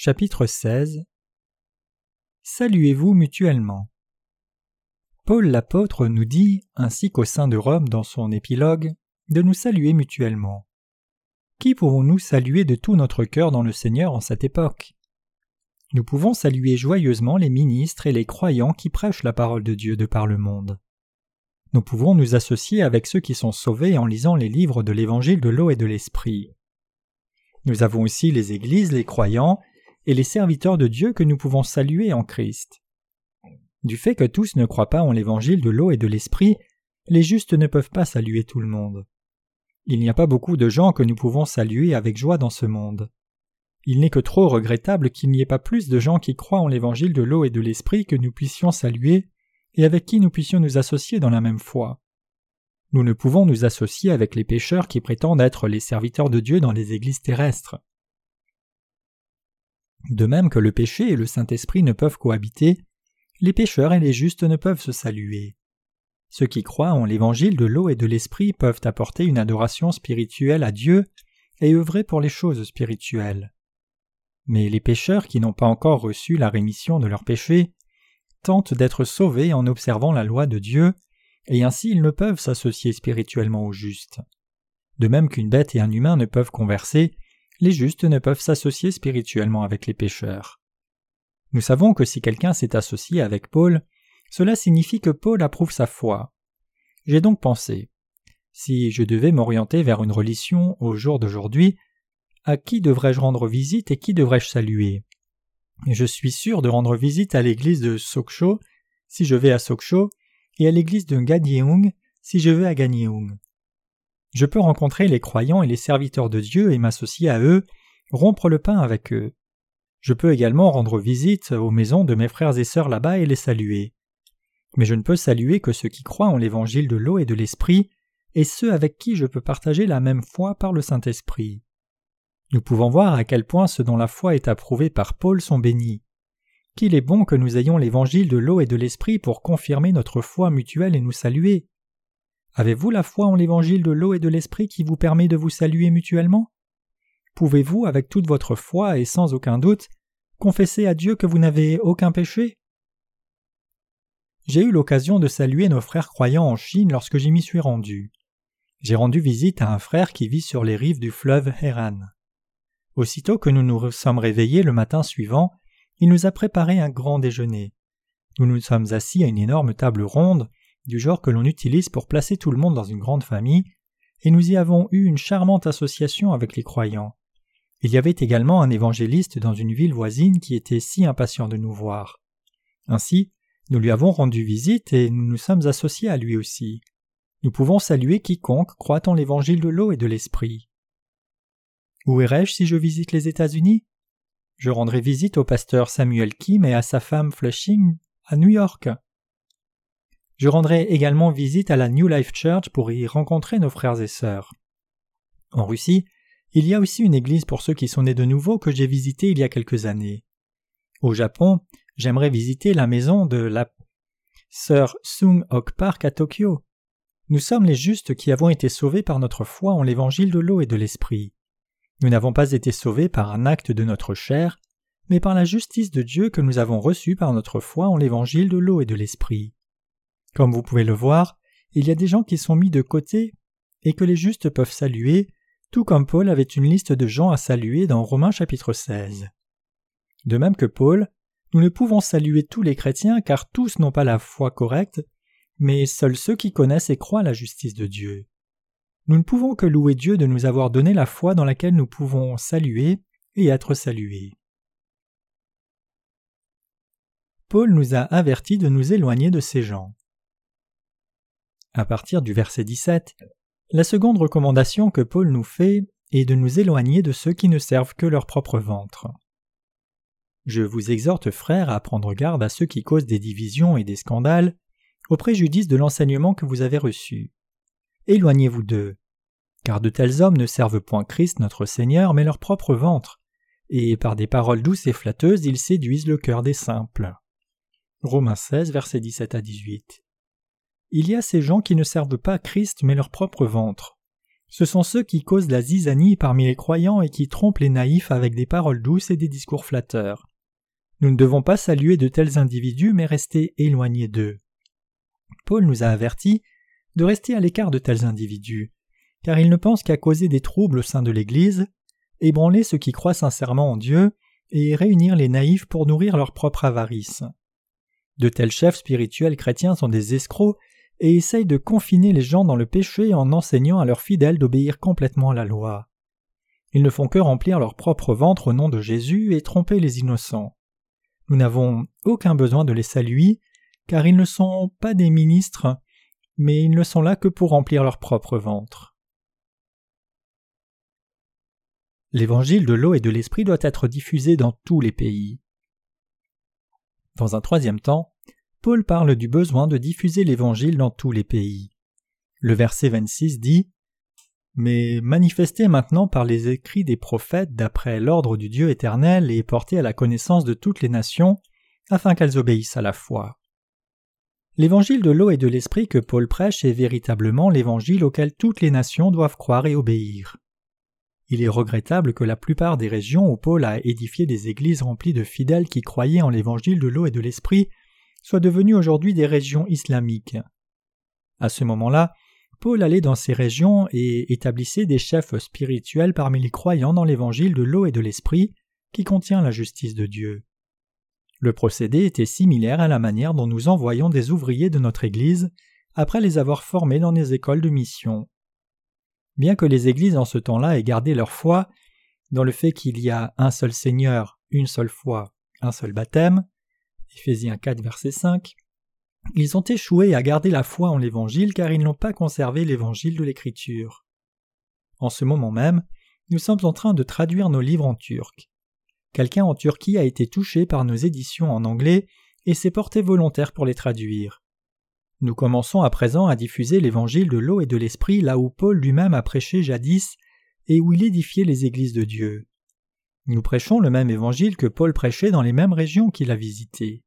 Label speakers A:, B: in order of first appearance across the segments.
A: Chapitre 16 Saluez-vous mutuellement. Paul l'apôtre nous dit, ainsi qu'au sein de Rome dans son épilogue, de nous saluer mutuellement. Qui pouvons-nous saluer de tout notre cœur dans le Seigneur en cette époque? Nous pouvons saluer joyeusement les ministres et les croyants qui prêchent la parole de Dieu de par le monde. Nous pouvons nous associer avec ceux qui sont sauvés en lisant les livres de l'Évangile de l'eau et de l'Esprit. Nous avons aussi les églises, les croyants et les serviteurs de Dieu que nous pouvons saluer en Christ. Du fait que tous ne croient pas en l'Évangile de l'eau et de l'Esprit, les justes ne peuvent pas saluer tout le monde. Il n'y a pas beaucoup de gens que nous pouvons saluer avec joie dans ce monde. Il n'est que trop regrettable qu'il n'y ait pas plus de gens qui croient en l'Évangile de l'eau et de l'Esprit que nous puissions saluer et avec qui nous puissions nous associer dans la même foi. Nous ne pouvons nous associer avec les pécheurs qui prétendent être les serviteurs de Dieu dans les églises terrestres. De même que le péché et le Saint-Esprit ne peuvent cohabiter, les pécheurs et les justes ne peuvent se saluer. Ceux qui croient en l'évangile de l'eau et de l'esprit peuvent apporter une adoration spirituelle à Dieu et œuvrer pour les choses spirituelles. Mais les pécheurs qui n'ont pas encore reçu la rémission de leurs péchés tentent d'être sauvés en observant la loi de Dieu, et ainsi ils ne peuvent s'associer spirituellement aux justes. De même qu'une bête et un humain ne peuvent converser, les justes ne peuvent s'associer spirituellement avec les pécheurs. Nous savons que si quelqu'un s'est associé avec Paul, cela signifie que Paul approuve sa foi. J'ai donc pensé, si je devais m'orienter vers une religion au jour d'aujourd'hui, à qui devrais-je rendre visite et qui devrais-je saluer? Je suis sûr de rendre visite à l'église de Sokcho si je vais à Sokcho et à l'église de Ganyung si je vais à Ganyung. Je peux rencontrer les croyants et les serviteurs de Dieu et m'associer à eux, rompre le pain avec eux. Je peux également rendre visite aux maisons de mes frères et sœurs là-bas et les saluer. Mais je ne peux saluer que ceux qui croient en l'évangile de l'eau et de l'esprit, et ceux avec qui je peux partager la même foi par le Saint-Esprit. Nous pouvons voir à quel point ceux dont la foi est approuvée par Paul sont bénis. Qu'il est bon que nous ayons l'évangile de l'eau et de l'esprit pour confirmer notre foi mutuelle et nous saluer. Avez-vous la foi en l'évangile de l'eau et de l'esprit qui vous permet de vous saluer mutuellement? Pouvez-vous, avec toute votre foi et sans aucun doute, confesser à Dieu que vous n'avez aucun péché? J'ai eu l'occasion de saluer nos frères croyants en Chine lorsque j'y m'y suis rendu. J'ai rendu visite à un frère qui vit sur les rives du fleuve Heran. Aussitôt que nous nous sommes réveillés le matin suivant, il nous a préparé un grand déjeuner. Nous nous sommes assis à une énorme table ronde, du genre que l'on utilise pour placer tout le monde dans une grande famille, et nous y avons eu une charmante association avec les croyants. Il y avait également un évangéliste dans une ville voisine qui était si impatient de nous voir. Ainsi, nous lui avons rendu visite et nous nous sommes associés à lui aussi. Nous pouvons saluer quiconque croit en l'évangile de l'eau et de l'esprit. Où irai-je si je visite les États-Unis? Je rendrai visite au pasteur Samuel Kim et à sa femme Flushing à New York. Je rendrai également visite à la New Life Church pour y rencontrer nos frères et sœurs. En Russie, il y a aussi une église pour ceux qui sont nés de nouveau que j'ai visitée il y a quelques années. Au Japon, j'aimerais visiter la maison de la sœur Sung Ok Park à Tokyo. Nous sommes les justes qui avons été sauvés par notre foi en l'évangile de l'eau et de l'esprit. Nous n'avons pas été sauvés par un acte de notre chair, mais par la justice de Dieu que nous avons reçue par notre foi en l'évangile de l'eau et de l'esprit. Comme vous pouvez le voir, il y a des gens qui sont mis de côté et que les justes peuvent saluer, tout comme Paul avait une liste de gens à saluer dans Romains chapitre 16. De même que Paul, nous ne pouvons saluer tous les chrétiens car tous n'ont pas la foi correcte, mais seuls ceux qui connaissent et croient la justice de Dieu. Nous ne pouvons que louer Dieu de nous avoir donné la foi dans laquelle nous pouvons saluer et être salués. Paul nous a avertis de nous éloigner de ces gens. À partir du verset 17, la seconde recommandation que Paul nous fait est de nous éloigner de ceux qui ne servent que leur propre ventre. Je vous exhorte, frères, à prendre garde à ceux qui causent des divisions et des scandales, au préjudice de l'enseignement que vous avez reçu. Éloignez-vous d'eux, car de tels hommes ne servent point Christ notre Seigneur, mais leur propre ventre, et par des paroles douces et flatteuses ils séduisent le cœur des simples. Romains 16, versets 17 à 18 il y a ces gens qui ne servent pas Christ mais leur propre ventre. Ce sont ceux qui causent la zizanie parmi les croyants et qui trompent les naïfs avec des paroles douces et des discours flatteurs. Nous ne devons pas saluer de tels individus mais rester éloignés d'eux. Paul nous a avertis de rester à l'écart de tels individus, car ils ne pensent qu'à causer des troubles au sein de l'Église, ébranler ceux qui croient sincèrement en Dieu, et réunir les naïfs pour nourrir leur propre avarice. De tels chefs spirituels chrétiens sont des escrocs et essayent de confiner les gens dans le péché en enseignant à leurs fidèles d'obéir complètement à la loi. Ils ne font que remplir leur propre ventre au nom de Jésus et tromper les innocents. Nous n'avons aucun besoin de les saluer, car ils ne sont pas des ministres, mais ils ne sont là que pour remplir leur propre ventre. L'évangile de l'eau et de l'esprit doit être diffusé dans tous les pays. Dans un troisième temps, Paul parle du besoin de diffuser l'Évangile dans tous les pays. Le verset 26 dit Mais manifesté maintenant par les écrits des prophètes d'après l'ordre du Dieu éternel et porté à la connaissance de toutes les nations, afin qu'elles obéissent à la foi. L'évangile de l'eau et de l'esprit que Paul prêche est véritablement l'évangile auquel toutes les nations doivent croire et obéir. Il est regrettable que la plupart des régions où Paul a édifié des églises remplies de fidèles qui croyaient en l'évangile de l'eau et de l'esprit soient devenues aujourd'hui des régions islamiques. À ce moment-là, Paul allait dans ces régions et établissait des chefs spirituels parmi les croyants dans l'évangile de l'eau et de l'esprit qui contient la justice de Dieu. Le procédé était similaire à la manière dont nous envoyons des ouvriers de notre Église après les avoir formés dans des écoles de mission. Bien que les églises en ce temps-là aient gardé leur foi dans le fait qu'il y a un seul Seigneur, une seule foi, un seul baptême, Éphésiens 4 verset 5, ils ont échoué à garder la foi en l'Évangile car ils n'ont pas conservé l'Évangile de l'Écriture. En ce moment même, nous sommes en train de traduire nos livres en turc. Quelqu'un en Turquie a été touché par nos éditions en anglais et s'est porté volontaire pour les traduire. Nous commençons à présent à diffuser l'évangile de l'eau et de l'esprit là où Paul lui-même a prêché jadis et où il édifiait les églises de Dieu. Nous prêchons le même évangile que Paul prêchait dans les mêmes régions qu'il a visitées.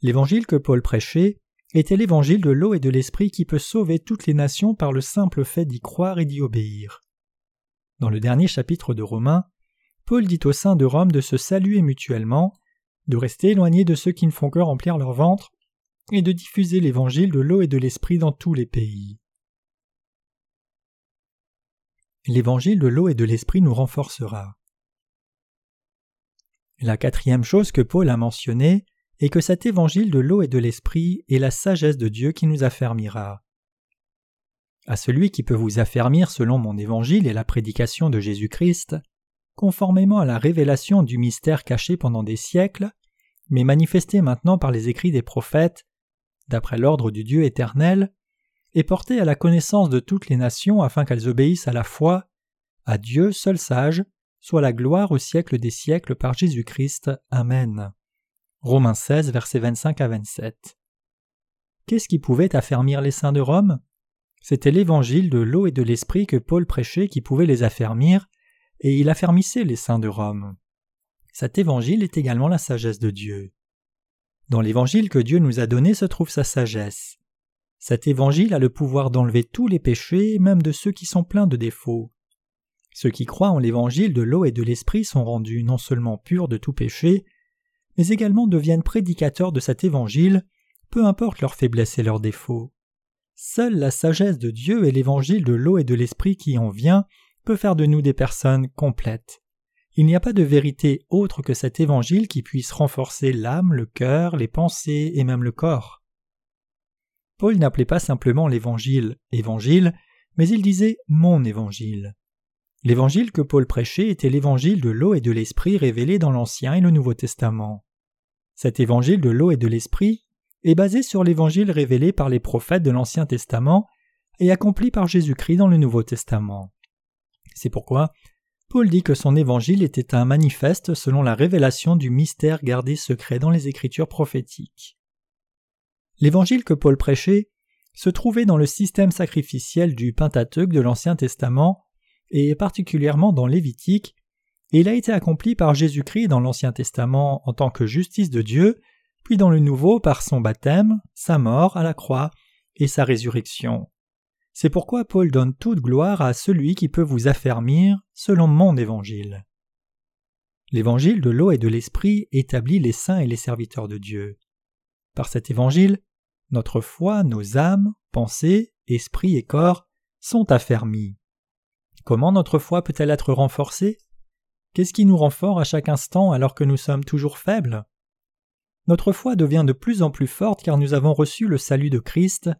A: L'évangile que Paul prêchait était l'évangile de l'eau et de l'esprit qui peut sauver toutes les nations par le simple fait d'y croire et d'y obéir. Dans le dernier chapitre de Romains, Paul dit aux saints de Rome de se saluer mutuellement, de rester éloignés de ceux qui ne font que remplir leur ventre et de diffuser l'évangile de l'eau et de l'esprit dans tous les pays. L'évangile de l'eau et de l'esprit nous renforcera. La quatrième chose que Paul a mentionnée est que cet évangile de l'eau et de l'esprit est la sagesse de Dieu qui nous affermira. À celui qui peut vous affermir selon mon évangile et la prédication de Jésus-Christ, conformément à la révélation du mystère caché pendant des siècles, mais manifesté maintenant par les écrits des prophètes, d'après l'ordre du Dieu éternel, et porté à la connaissance de toutes les nations afin qu'elles obéissent à la foi, à Dieu seul sage, soit la gloire au siècle des siècles par Jésus-Christ. Amen. Romains 16, versets 25 à 27. Qu'est-ce qui pouvait affermir les saints de Rome? C'était l'évangile de l'eau et de l'esprit que Paul prêchait qui pouvait les affermir, et il affermissait les saints de Rome. Cet évangile est également la sagesse de Dieu. Dans l'évangile que Dieu nous a donné se trouve sa sagesse. Cet évangile a le pouvoir d'enlever tous les péchés, même de ceux qui sont pleins de défauts. Ceux qui croient en l'évangile de l'eau et de l'esprit sont rendus non seulement purs de tout péché, mais également deviennent prédicateurs de cet évangile, peu importe leurs faiblesses et leurs défauts. Seule la sagesse de Dieu et l'évangile de l'eau et de l'esprit qui en vient peut faire de nous des personnes complètes. Il n'y a pas de vérité autre que cet évangile qui puisse renforcer l'âme, le cœur, les pensées et même le corps. Paul n'appelait pas simplement l'évangile évangile, mais il disait mon évangile. L'évangile que Paul prêchait était l'évangile de l'eau et de l'esprit révélé dans l'Ancien et le Nouveau Testament. Cet évangile de l'eau et de l'esprit est basé sur l'évangile révélé par les prophètes de l'Ancien Testament et accompli par Jésus-Christ dans le Nouveau Testament. C'est pourquoi Paul dit que son évangile était un manifeste selon la révélation du mystère gardé secret dans les Écritures prophétiques. L'évangile que Paul prêchait se trouvait dans le système sacrificiel du Pentateuque de l'Ancien Testament et particulièrement dans Lévitique, et il a été accompli par Jésus-Christ dans l'Ancien Testament en tant que justice de Dieu, puis dans le Nouveau par son baptême, sa mort à la croix et sa résurrection. C'est pourquoi Paul donne toute gloire à celui qui peut vous affermir selon mon évangile. L'évangile de l'eau et de l'esprit établit les saints et les serviteurs de Dieu. Par cet évangile, notre foi, nos âmes, pensées, esprit et corps sont affermis. Comment notre foi peut-elle être renforcée? Qu'est-ce qui nous rend fort à chaque instant alors que nous sommes toujours faibles? Notre foi devient de plus en plus forte car nous avons reçu le salut de Christ,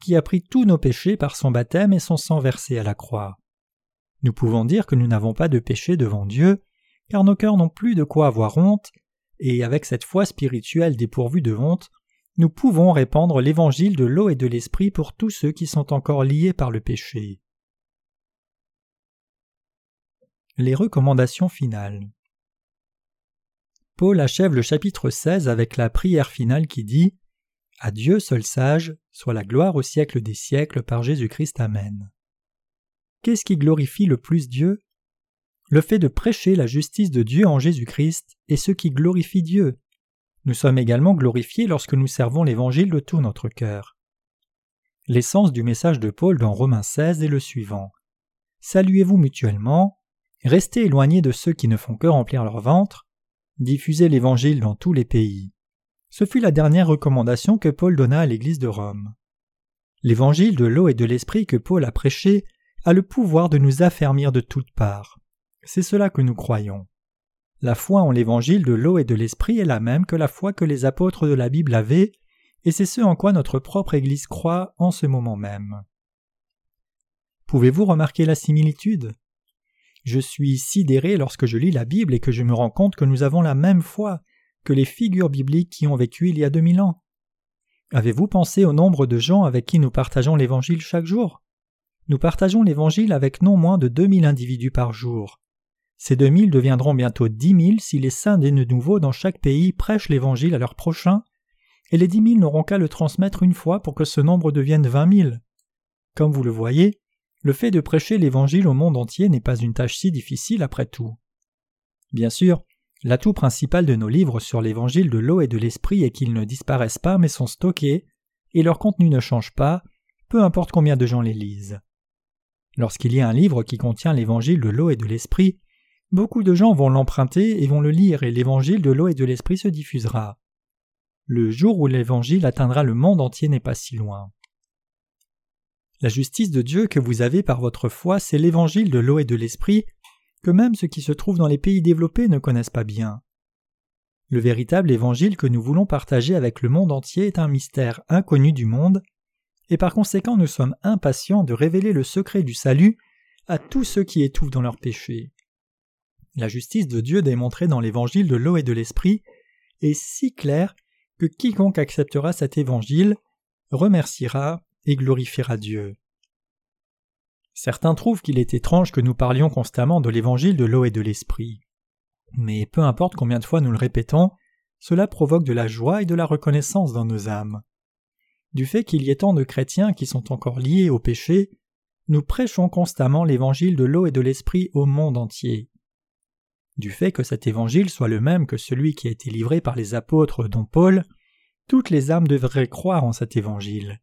A: qui a pris tous nos péchés par son baptême et son sang versé à la croix. Nous pouvons dire que nous n'avons pas de péché devant Dieu, car nos cœurs n'ont plus de quoi avoir honte, et avec cette foi spirituelle dépourvue de honte, nous pouvons répandre l'évangile de l'eau et de l'esprit pour tous ceux qui sont encore liés par le péché. Les recommandations finales. Paul achève le chapitre 16 avec la prière finale qui dit À Dieu seul sage, soit la gloire au siècle des siècles par Jésus-Christ. Amen. Qu'est-ce qui glorifie le plus Dieu? Le fait de prêcher la justice de Dieu en Jésus-Christ est ce qui glorifie Dieu. Nous sommes également glorifiés lorsque nous servons l'Évangile de tout notre cœur. L'essence du message de Paul dans Romains 16 est le suivant. Saluez-vous mutuellement, restez éloignés de ceux qui ne font que remplir leur ventre, diffusez l'Évangile dans tous les pays. Ce fut la dernière recommandation que Paul donna à l'Église de Rome. L'Évangile de l'eau et de l'Esprit que Paul a prêché a le pouvoir de nous affermir de toutes parts. C'est cela que nous croyons. La foi en l'évangile de l'eau et de l'esprit est la même que la foi que les apôtres de la Bible avaient, et c'est ce en quoi notre propre Église croit en ce moment même. Pouvez-vous remarquer la similitude? Je suis sidéré lorsque je lis la Bible et que je me rends compte que nous avons la même foi que les figures bibliques qui ont vécu il y a deux mille ans. Avez-vous pensé au nombre de gens avec qui nous partageons l'Évangile chaque jour? Nous partageons l'Évangile avec non moins de deux mille individus par jour. Ces deux mille deviendront bientôt dix mille si les saints des nouveaux dans chaque pays prêchent l'Évangile à leurs prochains, et les dix mille n'auront qu'à le transmettre une fois pour que ce nombre devienne vingt mille. Comme vous le voyez, le fait de prêcher l'Évangile au monde entier n'est pas une tâche si difficile après tout. Bien sûr, l'atout principal de nos livres sur l'Évangile de l'eau et de l'Esprit est qu'ils ne disparaissent pas mais sont stockés, et leur contenu ne change pas, peu importe combien de gens les lisent. Lorsqu'il y a un livre qui contient l'Évangile de l'eau et de l'Esprit, Beaucoup de gens vont l'emprunter et vont le lire et l'évangile de l'eau et de l'esprit se diffusera. Le jour où l'évangile atteindra le monde entier n'est pas si loin. La justice de Dieu que vous avez par votre foi, c'est l'évangile de l'eau et de l'esprit que même ceux qui se trouvent dans les pays développés ne connaissent pas bien. Le véritable évangile que nous voulons partager avec le monde entier est un mystère inconnu du monde, et par conséquent nous sommes impatients de révéler le secret du salut à tous ceux qui étouffent dans leurs péchés. La justice de Dieu démontrée dans l'évangile de l'eau et de l'esprit est si claire que quiconque acceptera cet évangile remerciera et glorifiera Dieu. Certains trouvent qu'il est étrange que nous parlions constamment de l'évangile de l'eau et de l'esprit. Mais peu importe combien de fois nous le répétons, cela provoque de la joie et de la reconnaissance dans nos âmes. Du fait qu'il y ait tant de chrétiens qui sont encore liés au péché, nous prêchons constamment l'évangile de l'eau et de l'esprit au monde entier. Du fait que cet évangile soit le même que celui qui a été livré par les apôtres dont Paul, toutes les âmes devraient croire en cet évangile.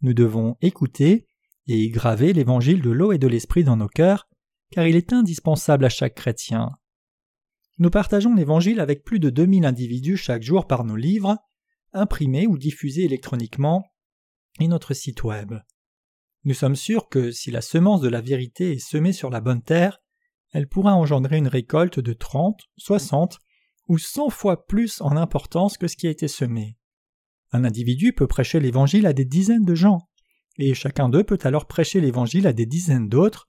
A: Nous devons écouter et graver l'évangile de l'eau et de l'esprit dans nos cœurs, car il est indispensable à chaque chrétien. Nous partageons l'évangile avec plus de 2000 individus chaque jour par nos livres, imprimés ou diffusés électroniquement, et notre site web. Nous sommes sûrs que si la semence de la vérité est semée sur la bonne terre, elle pourra engendrer une récolte de 30, 60 ou 100 fois plus en importance que ce qui a été semé. Un individu peut prêcher l'Évangile à des dizaines de gens, et chacun d'eux peut alors prêcher l'Évangile à des dizaines d'autres,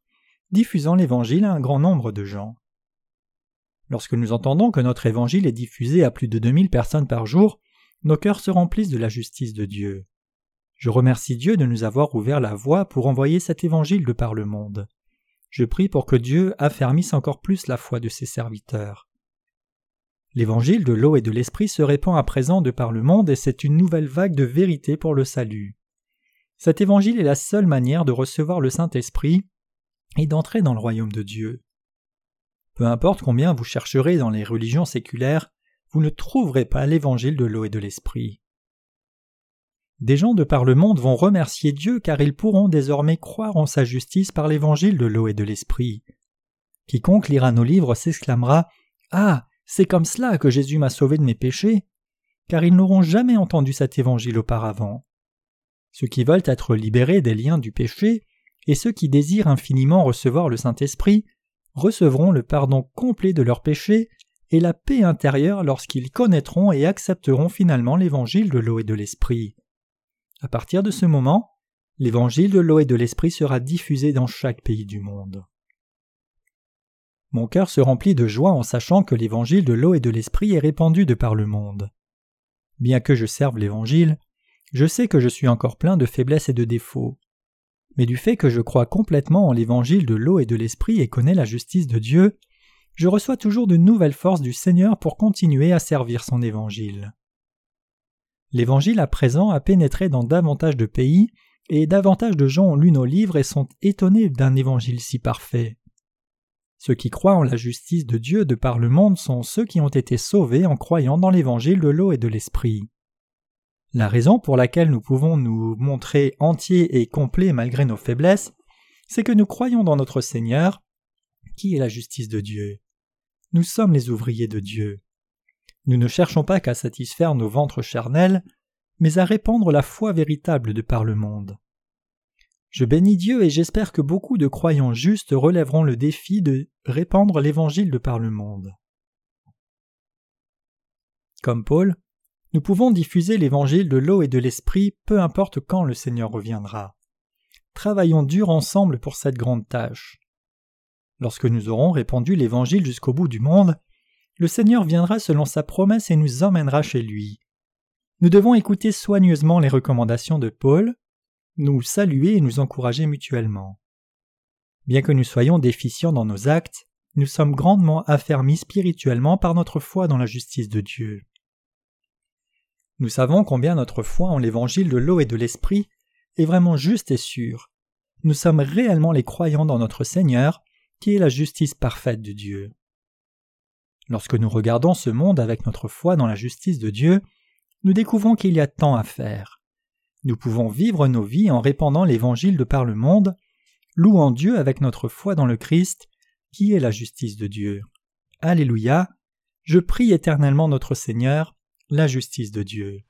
A: diffusant l'Évangile à un grand nombre de gens. Lorsque nous entendons que notre Évangile est diffusé à plus de 2000 personnes par jour, nos cœurs se remplissent de la justice de Dieu. Je remercie Dieu de nous avoir ouvert la voie pour envoyer cet Évangile de par le monde. Je prie pour que Dieu affermisse encore plus la foi de ses serviteurs. L'évangile de l'eau et de l'esprit se répand à présent de par le monde et c'est une nouvelle vague de vérité pour le salut. Cet évangile est la seule manière de recevoir le Saint-Esprit et d'entrer dans le royaume de Dieu. Peu importe combien vous chercherez dans les religions séculaires, vous ne trouverez pas l'évangile de l'eau et de l'esprit. des gens de par le monde vont remercier Dieu car ils pourront désormais croire en sa justice par l'évangile de l'eau et de l'esprit. Quiconque lira nos livres s'exclamera Ah, c'est comme cela que Jésus m'a sauvé de mes péchés, car ils n'auront jamais entendu cet évangile auparavant. Ceux qui veulent être libérés des liens du péché et ceux qui désirent infiniment recevoir le Saint-Esprit recevront le pardon complet de leurs péchés et la paix intérieure lorsqu'ils connaîtront et accepteront finalement l'évangile de l'eau et de l'esprit. À partir de ce moment, l'évangile de l'eau et de l'esprit sera diffusé dans chaque pays du monde. Mon cœur se remplit de joie en sachant que l'évangile de l'eau et de l'esprit est répandu de par le monde. Bien que je serve l'évangile, je sais que je suis encore plein de faiblesses et de défauts. Mais du fait que je crois complètement en l'évangile de l'eau et de l'esprit et connais la justice de Dieu, je reçois toujours de nouvelles forces du Seigneur pour continuer à servir son évangile. L'Évangile à présent a pénétré dans davantage de pays, et davantage de gens ont lu nos livres et sont étonnés d'un Évangile si parfait. Ceux qui croient en la justice de Dieu de par le monde sont ceux qui ont été sauvés en croyant dans l'Évangile de l'eau et de l'Esprit. La raison pour laquelle nous pouvons nous montrer entiers et complets malgré nos faiblesses, c'est que nous croyons dans notre Seigneur, qui est la justice de Dieu. Nous sommes les ouvriers de Dieu. Nous ne cherchons pas qu'à satisfaire nos ventres charnels, mais à répandre la foi véritable de par le monde. Je bénis Dieu et j'espère que beaucoup de croyants justes relèveront le défi de répandre l'Évangile de par le monde. Comme Paul, nous pouvons diffuser l'Évangile de l'eau et de l'Esprit peu importe quand le Seigneur reviendra. Travaillons dur ensemble pour cette grande tâche. Lorsque nous aurons répandu l'Évangile jusqu'au bout du monde, le Seigneur viendra selon sa promesse et nous emmènera chez lui. Nous devons écouter soigneusement les recommandations de Paul, nous saluer et nous encourager mutuellement. Bien que nous soyons déficients dans nos actes, nous sommes grandement affermis spirituellement par notre foi dans la justice de Dieu. Nous savons combien notre foi en l'évangile de l'eau et de l'esprit est vraiment juste et sûre. Nous sommes réellement les croyants dans notre Seigneur, qui est la justice parfaite de Dieu. Lorsque nous regardons ce monde avec notre foi dans la justice de Dieu, nous découvrons qu'il y a tant à faire. Nous pouvons vivre nos vies en répandant l'Évangile de par le monde, louant Dieu avec notre foi dans le Christ, qui est la justice de Dieu. Alléluia. Je prie éternellement notre Seigneur, la justice de Dieu.